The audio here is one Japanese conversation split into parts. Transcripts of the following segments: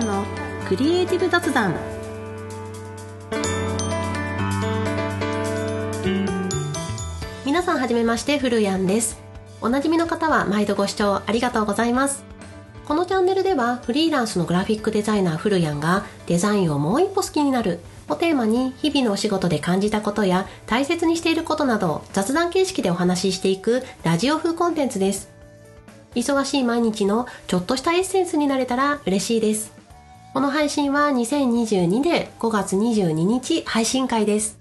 ンのクリエイティブ雑談。皆さんはじめましてフルヤンです。おなじみの方は毎度ご視聴ありがとうございます。このチャンネルではフリーランスのグラフィックデザイナーフルヤンがデザインをもう一歩好きになるをテーマに日々のお仕事で感じたことや大切にしていることなどを雑談形式でお話ししていくラジオ風コンテンツです。忙しい毎日のちょっとしたエッセンスになれたら嬉しいです。この配信は2022年5月22日配信会です。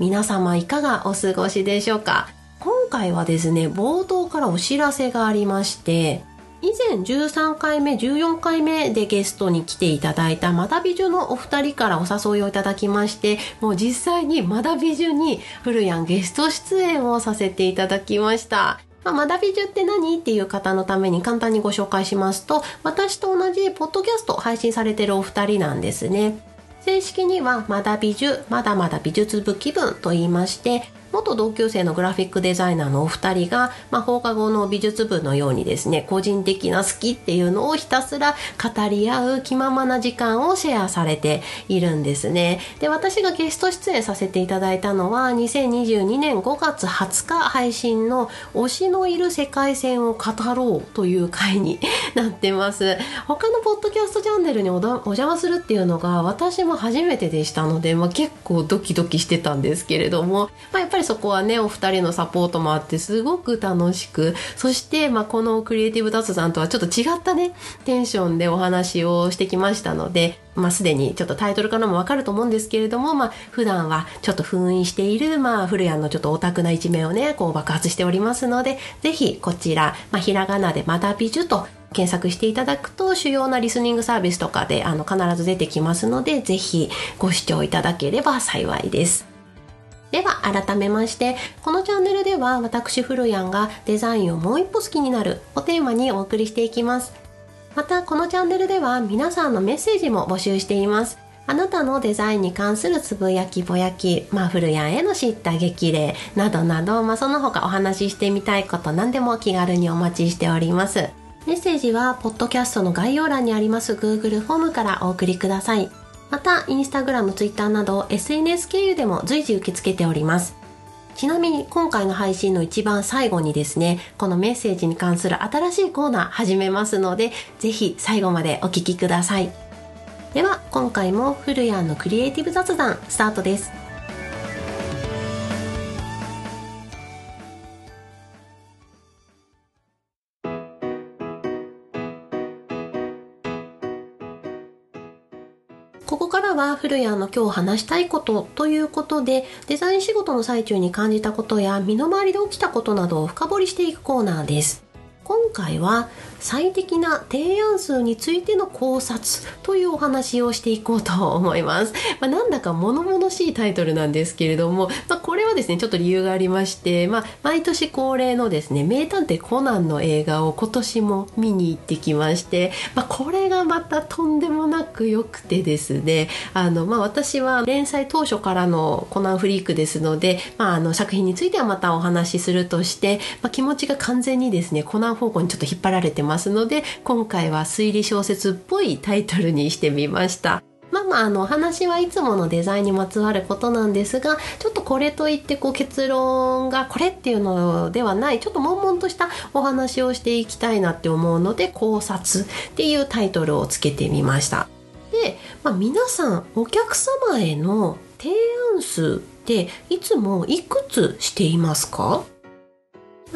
皆様いかがお過ごしでしょうか？今回はですね冒頭からお知らせがありまして以前13回目14回目でゲストに来ていただいたまだ美女のお二人からお誘いをいただきましてもう実際にまだ美女にフルヤンゲスト出演をさせていただきました。まあ、まだ美女って何？っていう方のために簡単にご紹介しますと私と同じポッドキャスト配信されてるお二人なんですね。正式にはまだ美術まだまだ美術部気分と言いまして元同級生のグラフィックデザイナーのお二人が、まあ、放課後の美術部のようにですね個人的な好きっていうのをひたすら語り合う気ままな時間をシェアされているんですね。で私がゲスト出演させていただいたのは2022年5月20日配信の「推しのいる世界線を語ろう」という回になってます。他のポッドキャストチャンネルにお邪魔するっていうのが私も初めてでしたので、まあ、結構ドキドキしてたんですけれども、まあ、やっぱりそこはねお二人のサポートもあってすごく楽しくそして、まあ、このクリエイティブ雑談とはちょっと違ったねテンションでお話をしてきましたので、まあ、すでにちょっとタイトルからもわかると思うんですけれども、まあ、普段はちょっと封印している、まあ、古谷のちょっとオタクな一面をねこう爆発しておりますのでぜひこちら、まあ、ひらがなでまだ美女と検索していただくと主要なリスニングサービスとかであの必ず出てきますのでぜひご視聴いただければ幸いです。では改めましてこのチャンネルでは私フルヤンがデザインをもう一歩好きになるをテーマにお送りしていきます。またこのチャンネルでは皆さんのメッセージも募集しています。あなたのデザインに関するつぶやきぼやき、まあ、フルヤンへの知った激励などなど、まあ、その他お話ししてみたいこと何でも気軽にお待ちしております。メッセージはポッドキャストの概要欄にあります Google フォームからお送りください。またインスタグラム、ツイッターなど SNS 経由でも随時受け付けております。ちなみに今回の配信の一番最後にですねこのメッセージに関する新しいコーナー始めますのでぜひ最後までお聞きください。では今回もフルヤンのクリエイティブ雑談スタートです。は古谷の今日話したいことということでデザイン仕事の最中に感じたことや身の回りで起きたことなどを深掘りしていくコーナーです。今回は最適な提案数についての考察というお話をしていこうと思います。まあ、なんだか物々しいタイトルなんですけれども、まあ、これはですね、ちょっと理由がありまして、まあ、毎年恒例のですね、名探偵コナンの映画を今年も見に行ってきまして、まあ、これがまたとんでもなく良くてですね、あの、まあ、私は連載当初からのコナンフリークですので、まあ、あの作品についてはまたお話しするとして、まあ、気持ちが完全にですね、コナン方向にちょっと引っ張られてますので今回は推理小説っぽいタイトルにしてみました。まあまああの話はいつものデザインにまつわることなんですがちょっとこれといってこう結論がこれっていうのではないちょっと悶々としたお話をしていきたいなって思うので考察っていうタイトルをつけてみました。で、まあ、皆さんお客様への提案数っていつもいくつしていますか？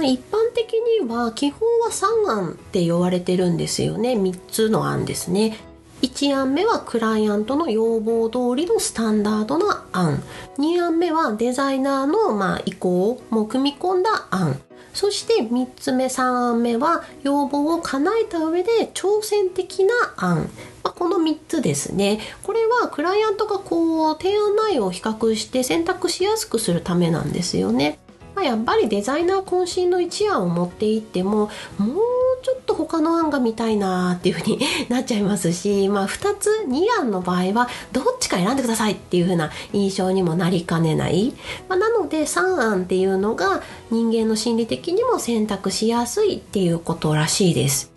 一般的には基本は3案って言われてるんですよね。3つの案ですね。1案目はクライアントの要望通りのスタンダードな案。2案目はデザイナーのまあ意向も組み込んだ案。そして3つ目3案目は要望を叶えた上で挑戦的な案。まあ、この3つですね。これはクライアントがこう提案内容を比較して選択しやすくするためなんですよね。まあ、やっぱりデザイナー渾身の一案を持っていってももうちょっと他の案が見たいなっていう風になっちゃいますし、まあ、2つ2案の場合はどっちか選んでくださいっていう風な印象にもなりかねない、まあ、なので3案っていうのが人間の心理的にも選択しやすいっていうことらしいです。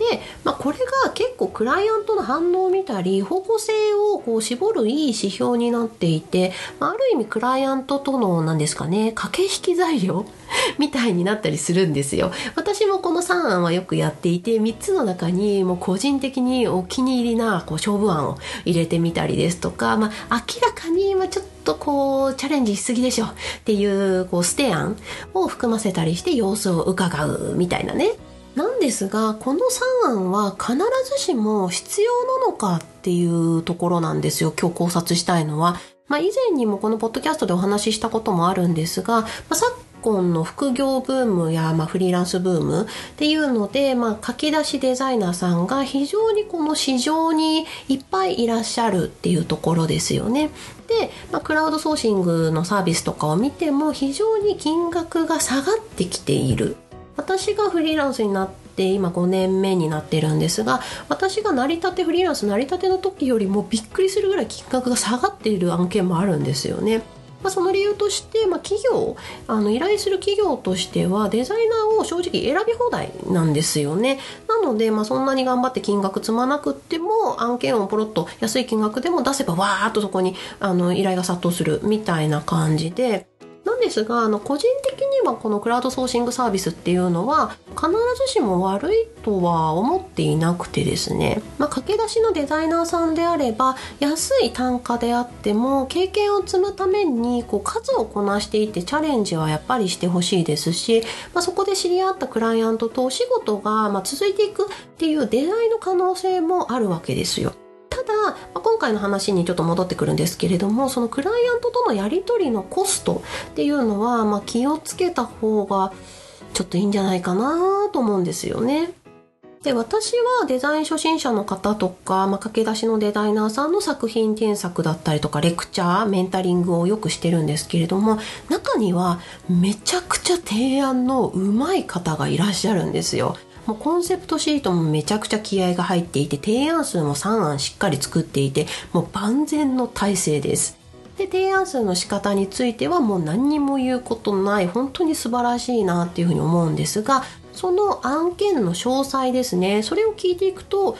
で、まあ、これが結構クライアントの反応を見たり方向性をこう絞るいい指標になっていて、まあ、ある意味クライアントとの何ですかね駆け引き材料 みたいになったりするんですよ。私もこの3案はよくやっていて3つの中にもう個人的にお気に入りなこう勝負案を入れてみたりですとか、まあ、明らかにまちょっとこうチャレンジしすぎでしょっていうこうステ案を含ませたりして様子を伺うみたいなねなんですがこの3案は必ずしも必要なのかっていうところなんですよ今日考察したいのは。まあ、以前にもこのポッドキャストでお話ししたこともあるんですが、まあ、昨今の副業ブームや、まあ、フリーランスブームっていうので、まあ、書き出しデザイナーさんが非常にこの市場にいっぱいいらっしゃるっていうところですよね。で、まあ、クラウドソーシングのサービスとかを見ても非常に金額が下がってきている。私がフリーランスになって今5年目になってるんですが私が成り立てフリーランス成り立ての時よりもびっくりするぐらい金額が下がっている案件もあるんですよね。まあ、その理由として、まあ、企業あの依頼する企業としてはデザイナーを正直選び放題なんですよねなので、まあ、そんなに頑張って金額積まなくっても案件をポロッと安い金額でも出せばわーっとそこにあの依頼が殺到するみたいな感じでなんですがあの個人的にはこのクラウドソーシングサービスっていうのは必ずしも悪いとは思っていなくてですね、まあ、駆け出しのデザイナーさんであれば安い単価であっても経験を積むためにこう数をこなしていってチャレンジはやっぱりしてほしいですし、まあ、そこで知り合ったクライアントとお仕事がま続いていくっていう出会いの可能性もあるわけですよ。ただ、まあ、今回の話にちょっと戻ってくるんですけれどもそのクライアントとのやり取りのコストっていうのは、まあ、気をつけた方がちょっといいんじゃないかなと思うんですよね。で私はデザイン初心者の方とか、まあ、駆け出しのデザイナーさんの作品添削だったりとかレクチャーメンタリングをよくしてるんですけれども中にはめちゃくちゃ提案の上手い方がいらっしゃるんですよ。もうコンセプトシートもめちゃくちゃ気合が入っていて提案数も3案しっかり作っていてもう万全の体制です。で提案数の仕方についてはもう何にも言うことない本当に素晴らしいなっていうふうに思うんですがその案件の詳細ですね。それを聞いていくと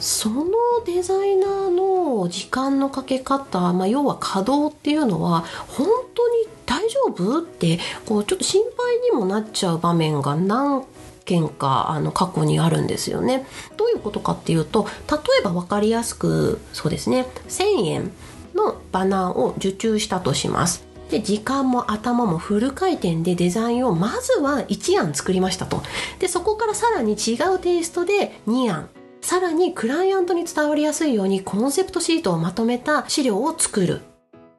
そのデザイナーの時間のかけ方、まあ、要は稼働っていうのは本当に大丈夫ってこうちょっと心配にもなっちゃう場面が何件かあの過去にあるんですよね。どういうことかっていうと例えば分かりやすくそうですね。1,000円のバナーを受注したとします。で時間も頭もフル回転でデザインをまずは1案作りましたと。でそこからさらに違うテイストで2案。さらにクライアントに伝わりやすいようにコンセプトシートをまとめた資料を作る。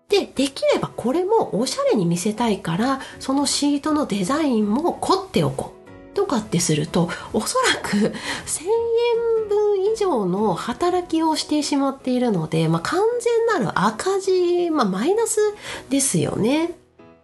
でできればこれもおしゃれに見せたいからそのシートのデザインも凝っておこう。とかってするとおそらく1000円分以上の働きをしてしまっているので、まあ、完全なる赤字、まあ、マイナスですよね。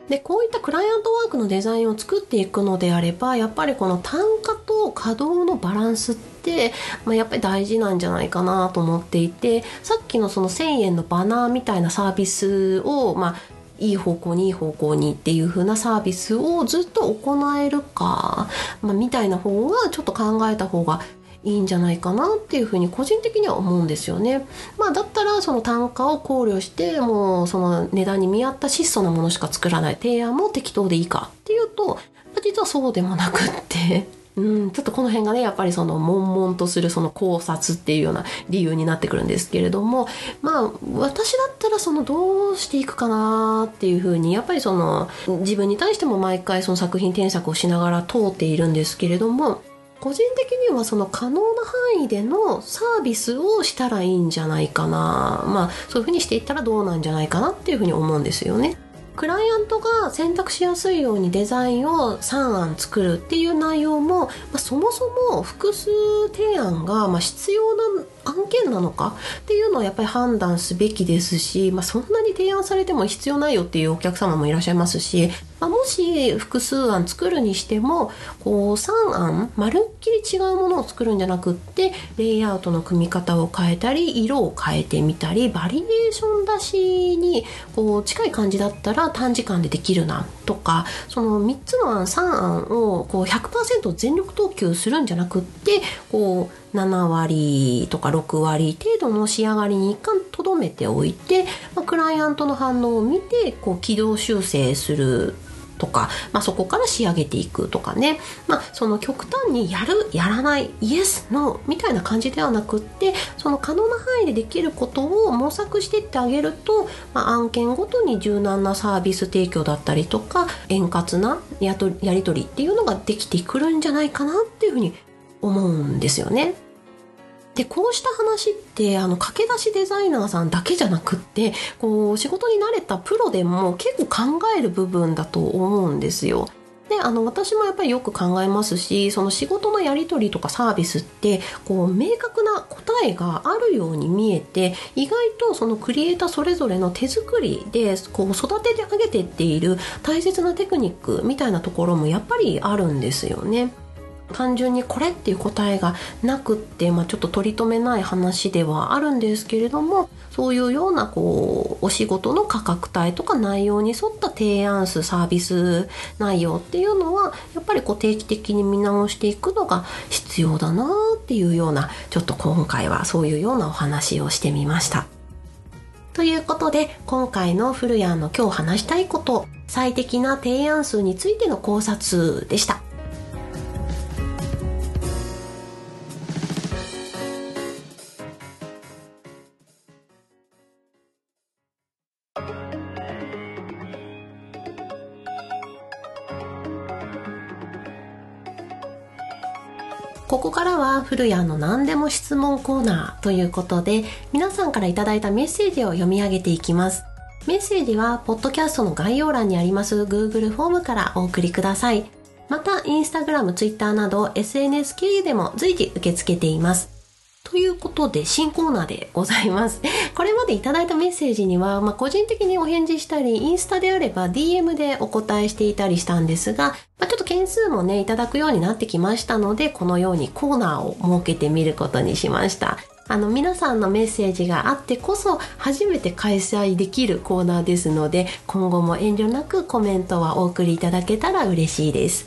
でこういったクライアントワークのデザインを作っていくのであればやっぱりこの単価と稼働のバランスって、まあ、やっぱり大事なんじゃないかなと思っていてさっきのその1000円のバナーみたいなサービスを、まあ、いい方向にいい方向にっていう風なサービスをずっと行えるか、まあ、みたいな方がちょっと考えた方がいいんじゃないかなっていうふに個人的には思うんですよね。まあだったらその単価を考慮してもうその値段に見合った質素なものしか作らない提案も適当でいいかっていうと実はそうでもなくってうん、ちょっとこの辺がねやっぱりその悶々とするその考察っていうような理由になってくるんですけれどもまあ私だったらそのどうしていくかなっていうふうにやっぱりその自分に対しても毎回その作品添削をしながら通っているんですけれども個人的にはその可能な範囲でのサービスをしたらいいんじゃないかなまあそういうふうにしていったらどうなんじゃないかなっていうふうに思うんですよね。クライアントが選択しやすいようにデザインを3案作るっていう内容も、まあ、そもそも複数提案がま必要な案件なのか？っていうのをやっぱり判断すべきですし、まあ、そんなに提案されても必要ないよっていうお客様もいらっしゃいますし、まあ、もし複数案作るにしてもこう3案まるっきり違うものを作るんじゃなくってレイアウトの組み方を変えたり色を変えてみたりバリエーション出しにこう近い感じだったら短時間でできるなとかその3つの案3案をこう100%全力投球するんじゃなくってこう7割とか6割程度の仕上がりに一貫とどめておいて、まあ、クライアントの反応を見てこう軌道修正するとか、まあ、そこから仕上げていくとかね、まあ、その極端にやるやらないイエスノーみたいな感じではなくってその可能な範囲でできることを模索していってあげると、まあ、案件ごとに柔軟なサービス提供だったりとか円滑なやとやり取りっていうのができてくるんじゃないかなっていうふうに思うんですよね。でこうした話ってあの駆け出しデザイナーさんだけじゃなくってこう仕事に慣れたプロでも結構考える部分だと思うんですよ。であの私もやっぱりよく考えますしその仕事のやり取りとかサービスってこう明確な答えがあるように見えて意外とそのクリエイターそれぞれの手作りでこう育ててあげてっている大切なテクニックみたいなところもやっぱりあるんですよね。単純にこれっていう答えがなくって、まあ、ちょっと取り留めない話ではあるんですけれどもそういうようなこうお仕事の価格帯とか内容に沿った提案数サービス内容っていうのはやっぱりこう定期的に見直していくのが必要だなっていうようなちょっと今回はそういうようなお話をしてみました。ということで今回の古谷の今日話したいこと最適な提案数についての考察でした。ここからは古谷の何でも質問コーナーということで皆さんから頂いたメッセージを読み上げていきます。メッセージはポッドキャストの概要欄にあります Google フォームからお送りください。また Instagram、Twitter など SNS 経由でも随時受け付けています。ということで、新コーナーでございます。これまでいただいたメッセージには、まあ、個人的にお返事したり、インスタであれば DM でお答えしていたりしたんですが、まあ、ちょっと件数もね、いただくようになってきましたので、このようにコーナーを設けてみることにしました。あの、皆さんのメッセージがあってこそ、初めて開催できるコーナーですので、今後も遠慮なくコメントはお送りいただけたら嬉しいです。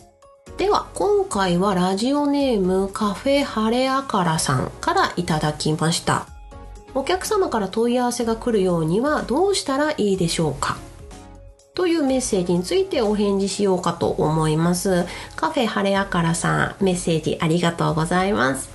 では今回はラジオネームカフェハレアカラさんからいただきました。お客様から問い合わせが来るようにはどうしたらいいでしょうか？というメッセージについてお返事しようかと思います。カフェハレアカラさんメッセージありがとうございます。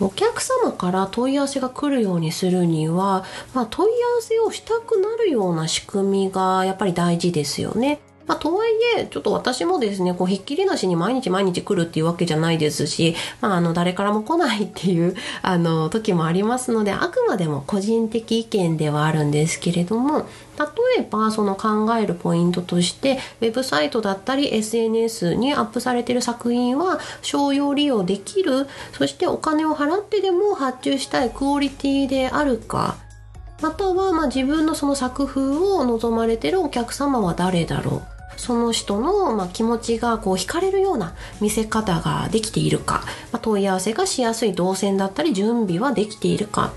お客様から問い合わせが来るようにするには、まあ、問い合わせをしたくなるような仕組みがやっぱり大事ですよね。まあ、とはいえ、ちょっと私もですね、こう、ひっきりなしに毎日毎日来るっていうわけじゃないですし、まあ、あの、誰からも来ないっていう、あの、時もありますので、あくまでも個人的意見ではあるんですけれども、例えば、その考えるポイントとして、ウェブサイトだったり SNS にアップされている作品は商用利用できる、そしてお金を払ってでも発注したいクオリティであるか、または、まあ、自分のその作風を望まれてるお客様は誰だろう。その人の、ま、気持ちがこう惹かれるような見せ方ができているか、ま、問い合わせがしやすい動線だったり準備はできているか。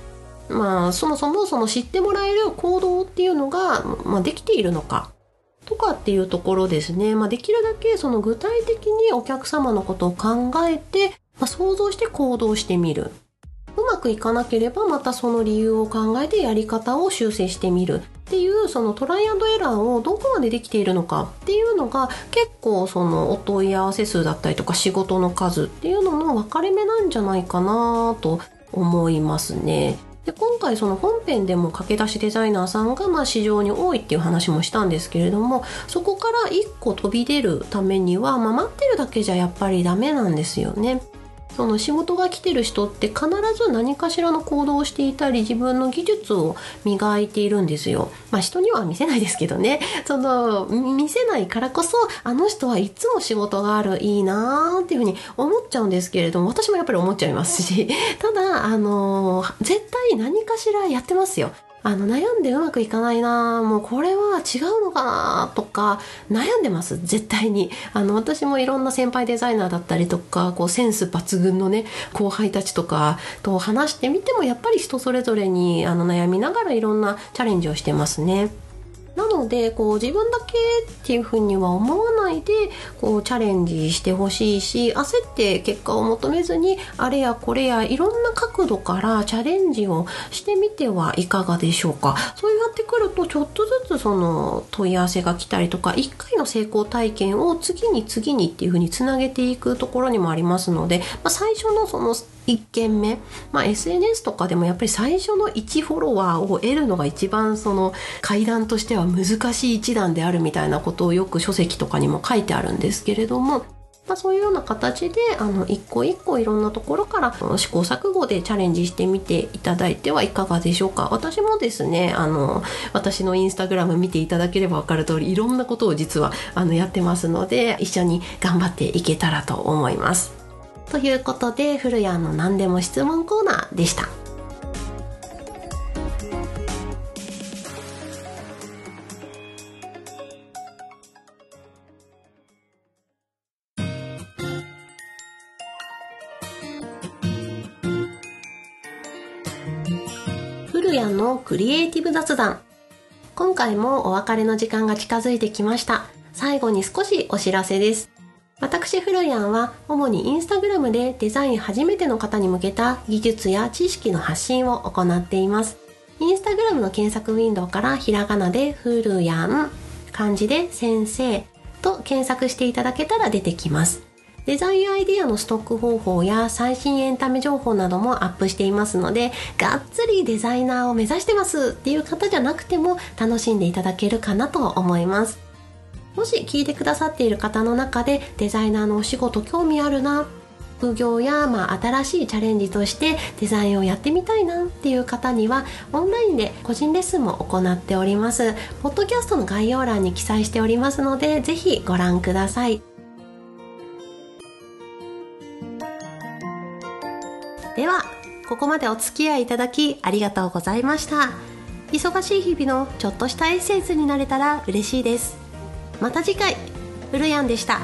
まあそもそもその知ってもらえる行動っていうのが、まあ、できているのか。とかっていうところですね、まあ、できるだけその具体的にお客様のことを考えて、まあ、想像して行動してみる。うまくいかなければまたその理由を考えてやり方を修正してみるっていうそのトライアンドエラーをどこまでできているのかっていうのが結構そのお問い合わせ数だったりとか仕事の数っていうのの分かれ目なんじゃないかなと思いますね。で今回その本編でも駆け出しデザイナーさんがまあ市場に多いっていう話もしたんですけれどもそこから1個飛び出るためには、まあ、待ってるだけじゃやっぱりダメなんですよね。その仕事が来てる人って必ず何かしらの行動をしていたり自分の技術を磨いているんですよ。まあ人には見せないですけどね。その見せないからこそあの人はいつも仕事があるいいなーっていうふうに思っちゃうんですけれども私もやっぱり思っちゃいますし。ただあの絶対何かしらやってますよ。あの悩んでうまくいかないなもうこれは違うのかなとか悩んでます絶対にあの私もいろんな先輩デザイナーだったりとかこうセンス抜群のね後輩たちとかと話してみてもやっぱり人それぞれにあの悩みながらいろんなチャレンジをしてますね。なのでこう自分だけっていうふうには思わないでこうチャレンジしてほしいし焦って結果を求めずにあれやこれやいろんな角度からチャレンジをしてみてはいかがでしょうか。そうやってくるとちょっとずつその問い合わせが来たりとか1回の成功体験を次に次にっていうふうにつなげていくところにもありますので、まあ、最初のその1件目、まあ、SNS とかでもやっぱり最初の1フォロワーを得るのが一番その階段としては難しい一段であるみたいなことをよく書籍とかにも書いてあるんですけれどもまあ、そういうような形であの一個一個いろんなところから試行錯誤でチャレンジしてみていただいてはいかがでしょうか。私もですねあの私のインスタグラム見ていただければ分かる通りいろんなことを実はあのやってますので一緒に頑張っていけたらと思います。ということで古谷の何でも質問コーナーでした。古谷のクリエイティブ雑談。今回もお別れの時間が近づいてきました。最後に少しお知らせです。私フルヤンは主にインスタグラムでデザイン初めての方に向けた技術や知識の発信を行っています。インスタグラムの検索ウィンドウからひらがなでフルヤン、漢字で先生と検索していただけたら出てきます。デザインアイディアのストック方法や最新エンタメ情報などもアップしていますので、がっつりデザイナーを目指してますっていう方じゃなくても楽しんでいただけるかなと思います。もし聞いてくださっている方の中でデザイナーのお仕事興味あるな副業や、まあ、新しいチャレンジとしてデザインをやってみたいなっていう方にはオンラインで個人レッスンも行っております。ポッドキャストの概要欄に記載しておりますのでぜひご覧ください。ではここまでお付き合いいただきありがとうございました。忙しい日々のちょっとしたエッセンスになれたら嬉しいです。また次回フルヤンでした。